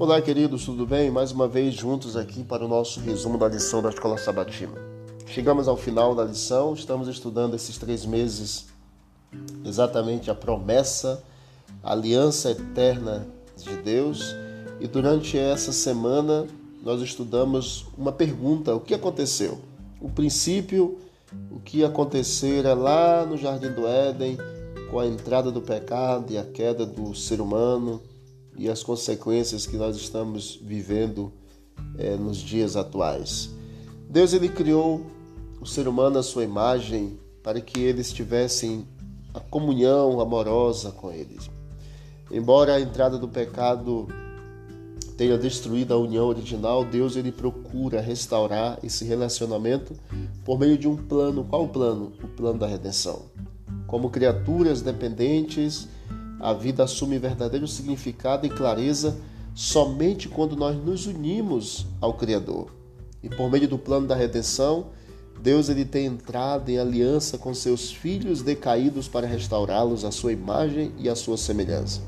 Olá, queridos, tudo bem? Mais uma vez juntos aqui para o nosso resumo da lição da Escola Sabatina. Chegamos ao final da lição, estamos estudando esses três meses exatamente a promessa, a aliança eterna de Deus. E durante essa semana nós estudamos uma pergunta: o que aconteceu? O princípio, o que acontecera lá no Jardim do Éden, com a entrada do pecado e a queda do ser humano e as consequências que nós estamos vivendo é, nos dias atuais. Deus ele criou o ser humano à sua imagem para que eles tivessem a comunhão amorosa com eles. Embora a entrada do pecado tenha destruído a união original, Deus ele procura restaurar esse relacionamento por meio de um plano. Qual o plano? O plano da redenção. Como criaturas dependentes a vida assume verdadeiro significado e clareza somente quando nós nos unimos ao Criador. E por meio do plano da redenção, Deus ele tem entrado em aliança com seus filhos decaídos para restaurá-los à sua imagem e à sua semelhança.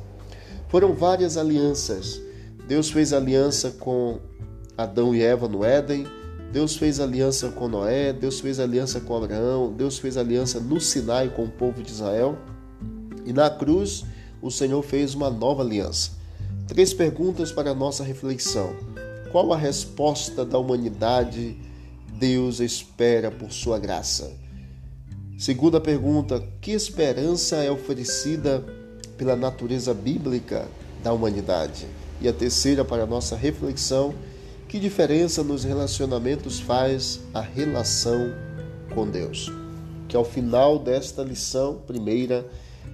Foram várias alianças. Deus fez aliança com Adão e Eva no Éden, Deus fez aliança com Noé, Deus fez aliança com Abraão, Deus fez aliança no Sinai com o povo de Israel. E na cruz, o Senhor fez uma nova aliança. Três perguntas para a nossa reflexão. Qual a resposta da humanidade Deus espera por sua graça? Segunda pergunta: que esperança é oferecida pela natureza bíblica da humanidade? E a terceira, para a nossa reflexão: que diferença nos relacionamentos faz a relação com Deus? Que ao final desta lição, primeira,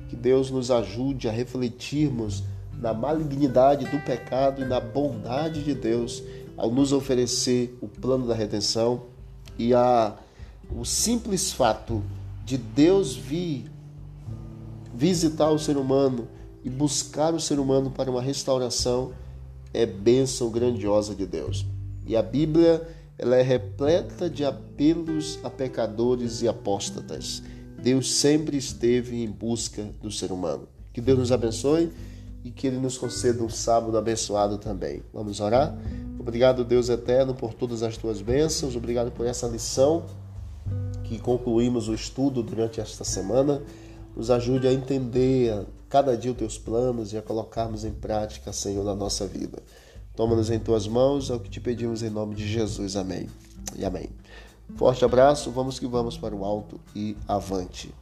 que Deus nos ajude a refletirmos na malignidade do pecado e na bondade de Deus ao nos oferecer o plano da redenção e a o simples fato de Deus vir visitar o ser humano e buscar o ser humano para uma restauração é bênção grandiosa de Deus. E a Bíblia ela é repleta de apelos a pecadores e apóstatas. Deus sempre esteve em busca do ser humano. Que Deus nos abençoe e que Ele nos conceda um sábado abençoado também. Vamos orar? Obrigado, Deus eterno, por todas as tuas bênçãos. Obrigado por essa lição que concluímos o estudo durante esta semana. Nos ajude a entender cada dia os teus planos e a colocarmos em prática, Senhor, na nossa vida. Toma-nos em tuas mãos, é o que te pedimos em nome de Jesus. Amém. E amém. Forte abraço, vamos que vamos para o alto e avante.